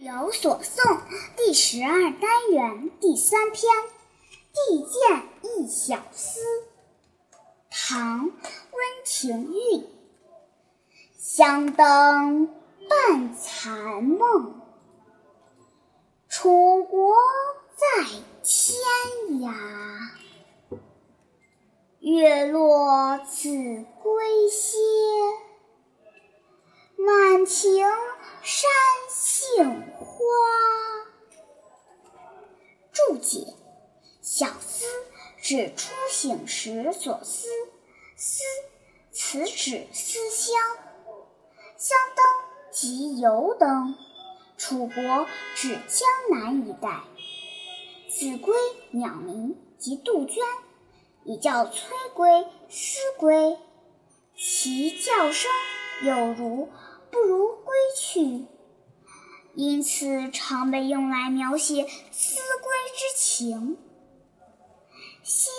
有所诵第十二单元第三篇《地见一小思》，唐·温庭筠。香灯半残梦，楚国在天涯。月落子规歇，满庭山杏花。注解：小思指初醒时所思，思此指思乡。香灯即油灯，楚国指江南一带。子规鸟鸣即杜鹃，也叫催归、思归，其叫声有如不如归去，因此常被用来描写思归之情。歇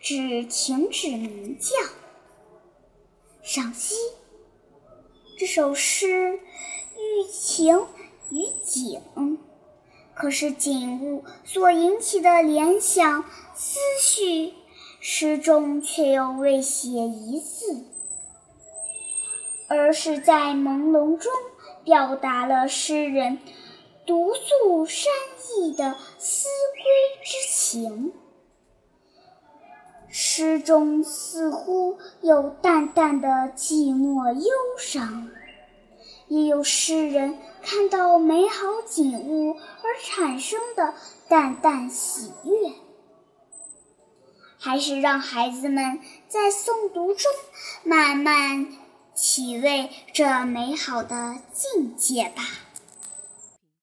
指停止鸣叫。赏析：这首诗寓情于景，可是景物所引起的联想、思绪，诗中却又未写一字，而是在朦胧中表达了诗人独宿山意的思归之情。诗中似乎有淡淡的寂寞忧伤，也有诗人看到美好景物而产生的淡淡喜悦。还是让孩子们在诵读中慢慢体味这美好的境界吧。